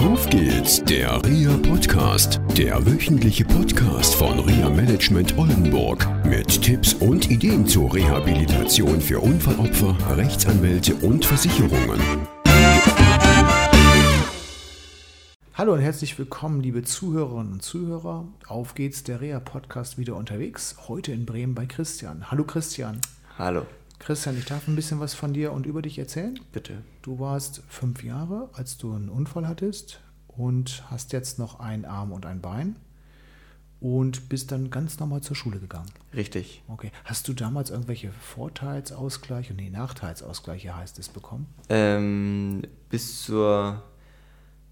Auf geht's, der RIA Podcast, der wöchentliche Podcast von RIA Management Oldenburg mit Tipps und Ideen zur Rehabilitation für Unfallopfer, Rechtsanwälte und Versicherungen. Hallo und herzlich willkommen, liebe Zuhörerinnen und Zuhörer. Auf geht's, der REA Podcast wieder unterwegs. Heute in Bremen bei Christian. Hallo Christian. Hallo. Christian, ich darf ein bisschen was von dir und über dich erzählen. Bitte. Du warst fünf Jahre, als du einen Unfall hattest und hast jetzt noch einen Arm und ein Bein und bist dann ganz normal zur Schule gegangen. Richtig. Okay. Hast du damals irgendwelche Vorteilsausgleiche, nee, Nachteilsausgleiche heißt es, bekommen? Ähm, bis zur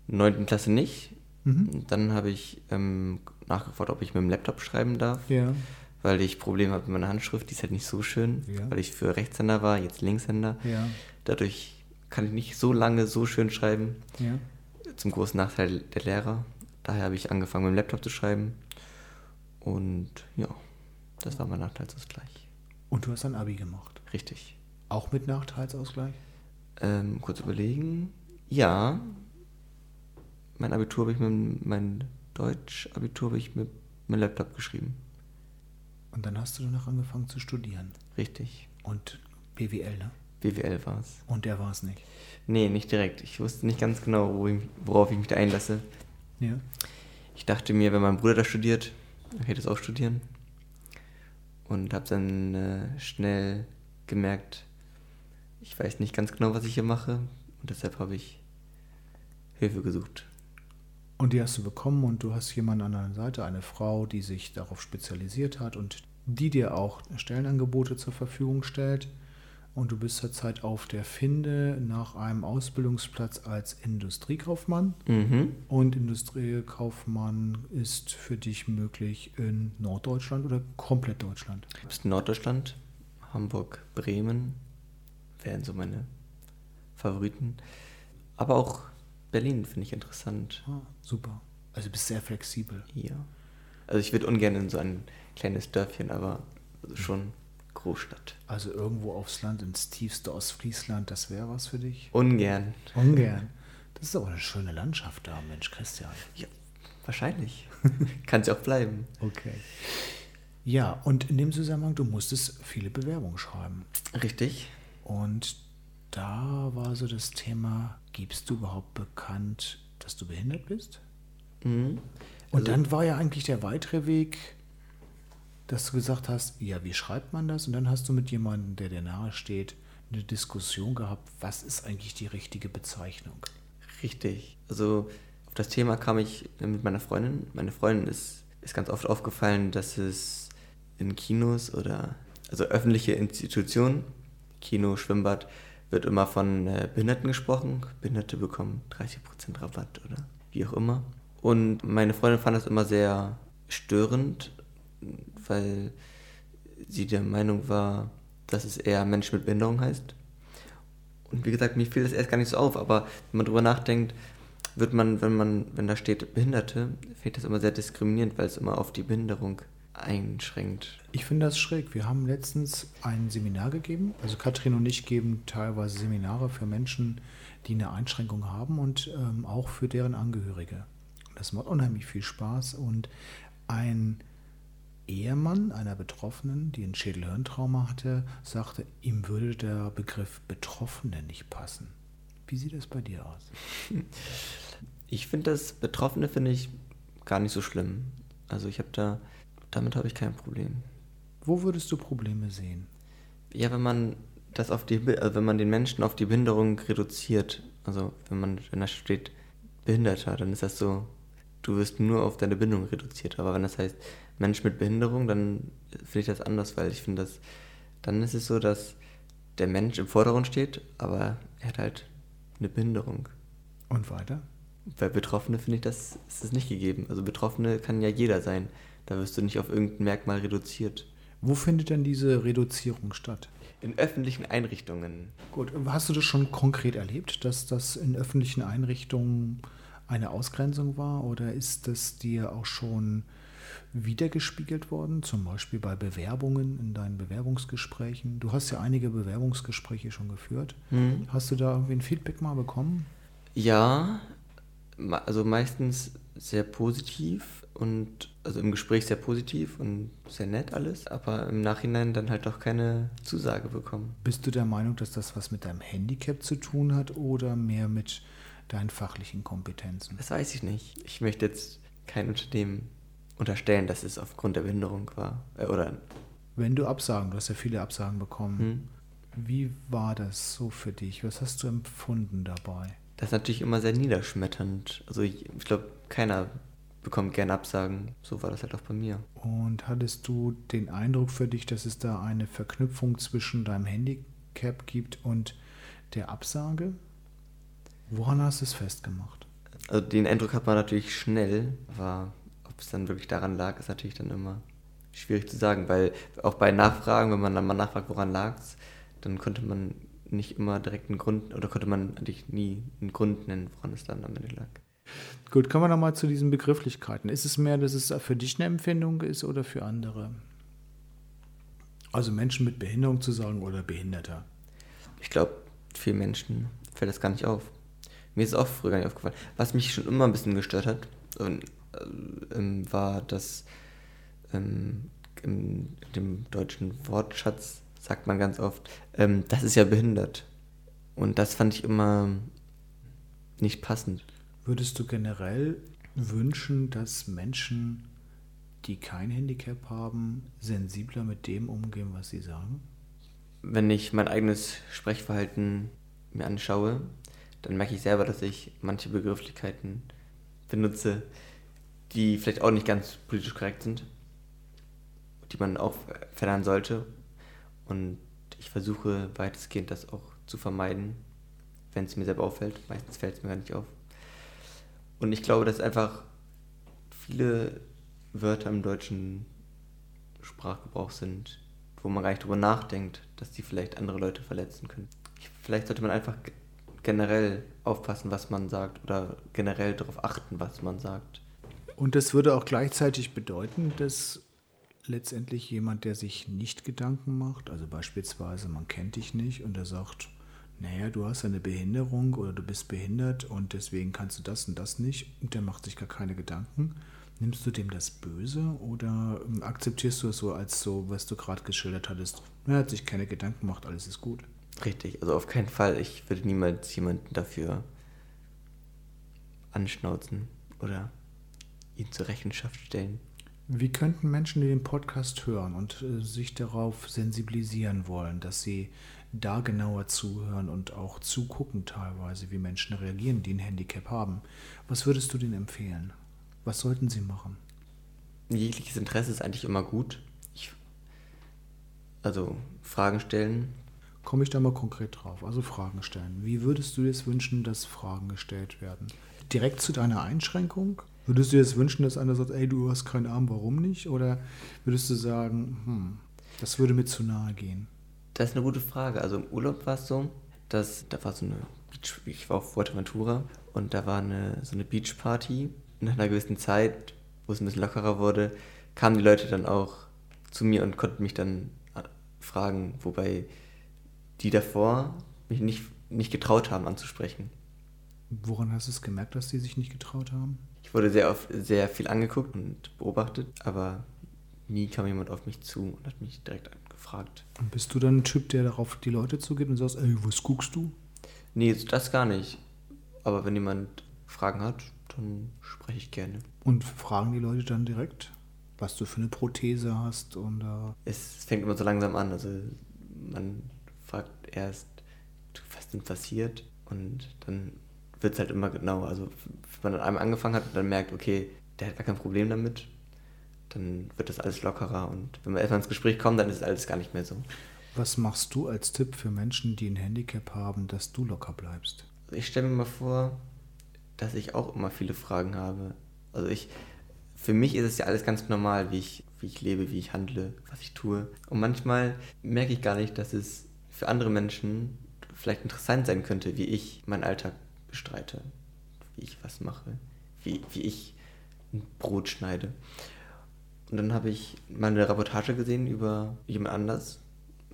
neunten Klasse nicht. Mhm. Dann habe ich ähm, nachgefragt, ob ich mit dem Laptop schreiben darf. Ja. Weil ich Probleme habe mit meiner Handschrift, die ist halt nicht so schön, Ja. weil ich für Rechtshänder war, jetzt Linkshänder. Ja. Dadurch kann ich nicht so lange so schön schreiben, Ja. zum großen Nachteil der Lehrer. Daher habe ich angefangen mit dem Laptop zu schreiben. Und ja, das war mein Nachteilsausgleich. Und du hast ein Abi gemacht. Richtig. Auch mit Nachteilsausgleich? Ähm, kurz überlegen. Ja. Mein Abitur habe ich mit mein Deutsch-Abitur habe ich mit meinem Laptop geschrieben. Und dann hast du danach angefangen zu studieren. Richtig. Und BWL, ne? BWL war es. Und der war es nicht. Nee, nicht direkt. Ich wusste nicht ganz genau, worauf ich mich da einlasse. Ja. Ich dachte mir, wenn mein Bruder da studiert, dann kann ich das auch studieren. Und habe dann äh, schnell gemerkt, ich weiß nicht ganz genau, was ich hier mache. Und deshalb habe ich Hilfe gesucht. Und die hast du bekommen und du hast jemanden an deiner Seite, eine Frau, die sich darauf spezialisiert hat und die dir auch Stellenangebote zur Verfügung stellt. Und du bist zurzeit auf der Finde nach einem Ausbildungsplatz als Industriekaufmann. Mhm. Und Industriekaufmann ist für dich möglich in Norddeutschland oder komplett Deutschland. Bis Norddeutschland, Hamburg, Bremen wären so meine Favoriten. Aber auch Berlin finde ich interessant. Ah, super. Also du bist sehr flexibel. Ja. Also ich würde ungern in so ein kleines Dörfchen, aber schon Großstadt. Also irgendwo aufs Land, ins tiefste Ostfriesland, das wäre was für dich? Ungern. Ungern. Das ist aber eine schöne Landschaft da, Mensch, Christian. Ja, wahrscheinlich. Kann es ja auch bleiben. Okay. Ja, und in dem Zusammenhang, du musstest viele Bewerbungen schreiben. Richtig. Und da war so das Thema, gibst du überhaupt bekannt, dass du behindert bist? Mhm. Und Also- dann war ja eigentlich der weitere Weg, dass du gesagt hast, ja, wie schreibt man das? Und dann hast du mit jemandem, der dir nahe steht, eine Diskussion gehabt, was ist eigentlich die richtige Bezeichnung? Richtig. Also auf das Thema kam ich mit meiner Freundin. Meine Freundin ist, ist ganz oft aufgefallen, dass es in Kinos oder also öffentliche Institutionen, Kino, Schwimmbad, wird immer von äh, Behinderten gesprochen. Behinderte bekommen 30% Rabatt oder wie auch immer. Und meine Freundin fand das immer sehr störend, weil sie der Meinung war, dass es eher Mensch mit Behinderung heißt. Und wie gesagt, mir fiel das erst gar nicht so auf, aber wenn man drüber nachdenkt, wird man, wenn man, wenn da steht Behinderte, ich das immer sehr diskriminierend, weil es immer auf die Behinderung einschränkt. Ich finde das schräg. Wir haben letztens ein Seminar gegeben. Also Katrin und ich geben teilweise Seminare für Menschen, die eine Einschränkung haben und ähm, auch für deren Angehörige. Das macht unheimlich viel Spaß. Und ein Ehemann einer Betroffenen, die ein Schädelhirntrauma hatte, sagte, ihm würde der Begriff Betroffene nicht passen. Wie sieht das bei dir aus? Ich finde das Betroffene finde ich gar nicht so schlimm. Also ich habe da, damit habe ich kein Problem. Wo würdest du Probleme sehen? Ja, wenn man das auf die, also wenn man den Menschen auf die Behinderung reduziert, also wenn man, wenn da steht Behinderter, dann ist das so, du wirst nur auf deine Bindung reduziert. Aber wenn das heißt Mensch mit Behinderung, dann finde ich das anders, weil ich finde das, dann ist es so, dass der Mensch im Vordergrund steht, aber er hat halt eine Behinderung. Und weiter? Bei Betroffene finde ich das, ist das nicht gegeben. Also Betroffene kann ja jeder sein. Da wirst du nicht auf irgendein Merkmal reduziert. Wo findet denn diese Reduzierung statt? In öffentlichen Einrichtungen. Gut, hast du das schon konkret erlebt, dass das in öffentlichen Einrichtungen eine Ausgrenzung war oder ist das dir auch schon wiedergespiegelt worden, zum Beispiel bei Bewerbungen in deinen Bewerbungsgesprächen? Du hast ja einige Bewerbungsgespräche schon geführt. Hm. Hast du da irgendwie ein Feedback mal bekommen? Ja, Also meistens sehr positiv und also im Gespräch sehr positiv und sehr nett alles, aber im Nachhinein dann halt auch keine Zusage bekommen. Bist du der Meinung, dass das was mit deinem Handicap zu tun hat oder mehr mit deinen fachlichen Kompetenzen? Das weiß ich nicht. Ich möchte jetzt kein Unternehmen unterstellen, dass es aufgrund der Behinderung war. Äh, oder Wenn du Absagen, du hast ja viele Absagen bekommen, hm? wie war das so für dich? Was hast du empfunden dabei? Das ist natürlich immer sehr niederschmetternd. Also ich, ich glaube, keiner bekommt gerne Absagen. So war das halt auch bei mir. Und hattest du den Eindruck für dich, dass es da eine Verknüpfung zwischen deinem Handicap gibt und der Absage? Woran hast du es festgemacht? Also den Eindruck hat man natürlich schnell, aber ob es dann wirklich daran lag, ist natürlich dann immer schwierig zu sagen, weil auch bei Nachfragen, wenn man dann mal nachfragt, woran lag es, dann konnte man nicht immer direkt einen Grund, oder konnte man eigentlich nie einen Grund nennen, woran es dann am Ende lag. Gut, kommen wir nochmal zu diesen Begrifflichkeiten. Ist es mehr, dass es für dich eine Empfindung ist oder für andere? Also Menschen mit Behinderung zu sagen oder Behinderter? Ich glaube, vielen Menschen fällt das gar nicht auf. Mir ist es auch früher gar nicht aufgefallen. Was mich schon immer ein bisschen gestört hat, äh, ähm, war, dass ähm, in dem deutschen Wortschatz sagt man ganz oft, ähm, das ist ja behindert. Und das fand ich immer nicht passend. Würdest du generell wünschen, dass Menschen, die kein Handicap haben, sensibler mit dem umgehen, was sie sagen? Wenn ich mein eigenes Sprechverhalten mir anschaue, dann merke ich selber, dass ich manche Begrifflichkeiten benutze, die vielleicht auch nicht ganz politisch korrekt sind, die man auch verändern sollte. Und ich versuche weitestgehend das auch zu vermeiden, wenn es mir selber auffällt. Meistens fällt es mir gar nicht auf. Und ich glaube, dass einfach viele Wörter im deutschen Sprachgebrauch sind, wo man gar nicht drüber nachdenkt, dass die vielleicht andere Leute verletzen können. Vielleicht sollte man einfach generell aufpassen, was man sagt oder generell darauf achten, was man sagt. Und das würde auch gleichzeitig bedeuten, dass letztendlich jemand, der sich nicht Gedanken macht, also beispielsweise man kennt dich nicht und er sagt, naja, du hast eine Behinderung oder du bist behindert und deswegen kannst du das und das nicht und der macht sich gar keine Gedanken. Nimmst du dem das böse oder ähm, akzeptierst du es so als so, was du gerade geschildert hattest? Er hat sich keine Gedanken gemacht, alles ist gut. Richtig, also auf keinen Fall. Ich würde niemals jemanden dafür anschnauzen oder ihn zur Rechenschaft stellen. Wie könnten Menschen, die den Podcast hören und äh, sich darauf sensibilisieren wollen, dass sie da genauer zuhören und auch zugucken teilweise, wie Menschen reagieren, die ein Handicap haben. Was würdest du denen empfehlen? Was sollten sie machen? Jegliches Interesse ist eigentlich immer gut. Ich, also Fragen stellen. Komme ich da mal konkret drauf? Also Fragen stellen. Wie würdest du dir es wünschen, dass Fragen gestellt werden? Direkt zu deiner Einschränkung? Würdest du dir das wünschen, dass einer sagt, ey, du hast keinen Arm, warum nicht? Oder würdest du sagen, hm, das würde mir zu nahe gehen? Das ist eine gute Frage. Also im Urlaub war es so, dass da war so eine Beach, ich war auf Fuerteventura und da war eine, so eine Beachparty. Nach einer gewissen Zeit, wo es ein bisschen lockerer wurde, kamen die Leute dann auch zu mir und konnten mich dann äh, fragen, wobei die davor mich nicht, nicht getraut haben anzusprechen. Woran hast du es gemerkt, dass die sich nicht getraut haben? Ich wurde sehr, oft, sehr viel angeguckt und beobachtet, aber nie kam jemand auf mich zu und hat mich direkt gefragt. Und bist du dann ein Typ, der darauf die Leute zugeht und sagst, ey, was guckst du? Nee, das gar nicht. Aber wenn jemand Fragen hat, dann spreche ich gerne. Und fragen die Leute dann direkt, was du für eine Prothese hast? Und, äh es fängt immer so langsam an. Also man fragt erst, was denn passiert? Und dann wird es halt immer genauer. Also wenn man dann einmal angefangen hat und dann merkt, okay, der hat gar kein Problem damit, dann wird das alles lockerer. Und wenn wir erstmal ins Gespräch kommen, dann ist alles gar nicht mehr so. Was machst du als Tipp für Menschen, die ein Handicap haben, dass du locker bleibst? Ich stelle mir mal vor, dass ich auch immer viele Fragen habe. Also ich, für mich ist es ja alles ganz normal, wie ich, wie ich lebe, wie ich handle, was ich tue. Und manchmal merke ich gar nicht, dass es für andere Menschen vielleicht interessant sein könnte, wie ich meinen Alltag bestreite, wie ich was mache, wie, wie ich ein Brot schneide. Und dann habe ich mal eine Reportage gesehen über jemand anders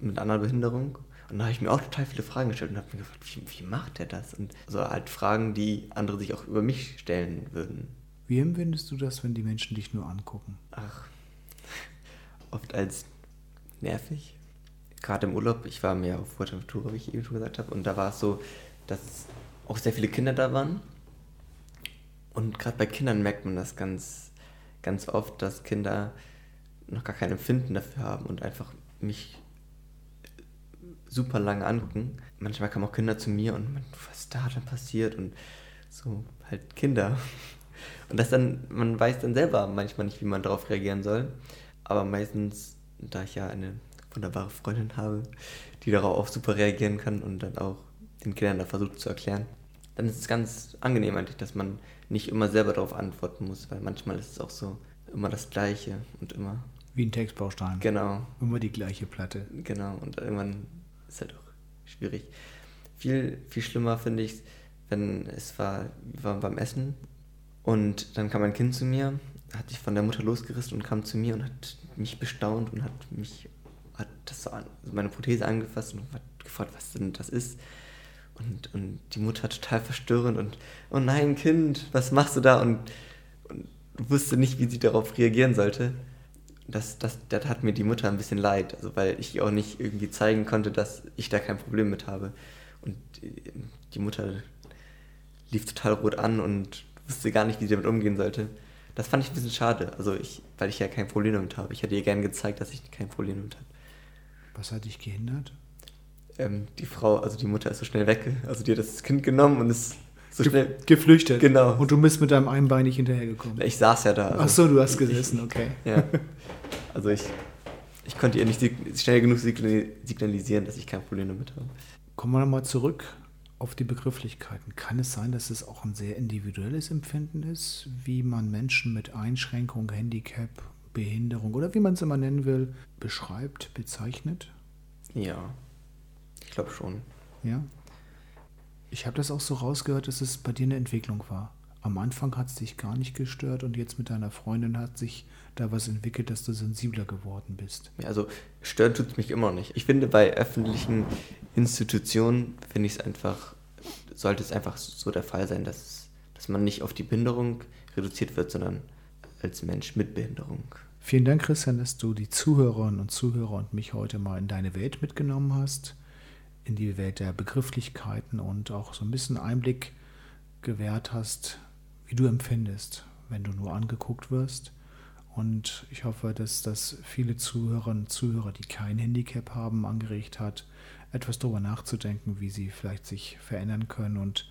mit einer Behinderung. Und da habe ich mir auch total viele Fragen gestellt und habe mir gefragt, wie, wie macht er das? Und so halt Fragen, die andere sich auch über mich stellen würden. Wie empfindest du das, wenn die Menschen dich nur angucken? Ach, oft als nervig. Gerade im Urlaub, ich war mehr auf Fuerteventura, wie ich eben schon gesagt habe, und da war es so, dass auch sehr viele Kinder da waren. Und gerade bei Kindern merkt man das ganz, ganz oft, dass Kinder noch gar kein Empfinden dafür haben und einfach mich super lange angucken. Manchmal kommen auch Kinder zu mir und man, was ist da dann passiert und so halt Kinder. Und das dann, man weiß dann selber manchmal nicht, wie man darauf reagieren soll. Aber meistens, da ich ja eine wunderbare Freundin habe, die darauf auch super reagieren kann und dann auch den Kindern da versucht zu erklären, dann ist es ganz angenehm eigentlich, dass man nicht immer selber darauf antworten muss, weil manchmal ist es auch so immer das Gleiche und immer. Wie ein Textbaustein. Genau. Immer die gleiche Platte. Genau. Und irgendwann ist halt auch schwierig. Viel, viel schlimmer finde ich, wenn es war, wir waren beim Essen und dann kam ein Kind zu mir, hat sich von der Mutter losgerissen und kam zu mir und hat mich bestaunt und hat mich, hat das so an, meine Prothese angefasst und hat gefragt, was denn das ist. Und, und die Mutter total verstörend und, oh nein, Kind, was machst du da? Und, und wusste nicht, wie sie darauf reagieren sollte. Das, das, das hat mir die Mutter ein bisschen leid, also weil ich auch nicht irgendwie zeigen konnte, dass ich da kein Problem mit habe. Und die, die Mutter lief total rot an und wusste gar nicht, wie sie damit umgehen sollte. Das fand ich ein bisschen schade, also ich, weil ich ja kein Problem damit habe. Ich hätte ihr gerne gezeigt, dass ich kein Problem damit habe. Was hat dich gehindert? Ähm, die Frau, also die Mutter ist so schnell weg. Also die hat das Kind genommen und ist so Ge schnell. geflüchtet. Genau. Und du bist mit deinem einen Bein nicht hinterhergekommen. Ich saß ja da. Also Ach so, du hast gesessen, okay. Ja. Also ich, ich konnte ihr nicht schnell genug signali- signalisieren, dass ich kein Problem damit habe. Kommen wir nochmal zurück auf die Begrifflichkeiten. Kann es sein, dass es auch ein sehr individuelles Empfinden ist, wie man Menschen mit Einschränkung, Handicap, Behinderung oder wie man es immer nennen will, beschreibt, bezeichnet? Ja, ich glaube schon. Ja. Ich habe das auch so rausgehört, dass es bei dir eine Entwicklung war. Am Anfang hat es dich gar nicht gestört und jetzt mit deiner Freundin hat sich da was entwickelt, dass du sensibler geworden bist. Ja, also stören tut es mich immer nicht. Ich finde, bei öffentlichen Institutionen finde ich es einfach, sollte es einfach so der Fall sein, dass, dass man nicht auf die Behinderung reduziert wird, sondern als Mensch mit Behinderung. Vielen Dank, Christian, dass du die Zuhörerinnen und Zuhörer und mich heute mal in deine Welt mitgenommen hast, in die Welt der Begrifflichkeiten und auch so ein bisschen Einblick gewährt hast, wie du empfindest, wenn du nur angeguckt wirst. Und ich hoffe, dass das viele Zuhörerinnen und Zuhörer, die kein Handicap haben, angeregt hat, etwas darüber nachzudenken, wie sie vielleicht sich verändern können und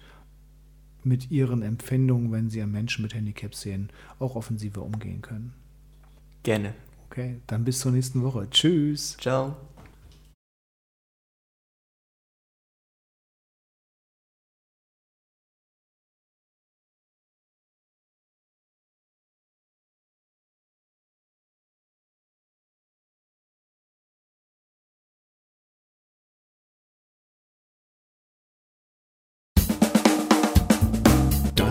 mit ihren Empfindungen, wenn sie einen Menschen mit Handicap sehen, auch offensiver umgehen können. Gerne. Okay, dann bis zur nächsten Woche. Tschüss. Ciao.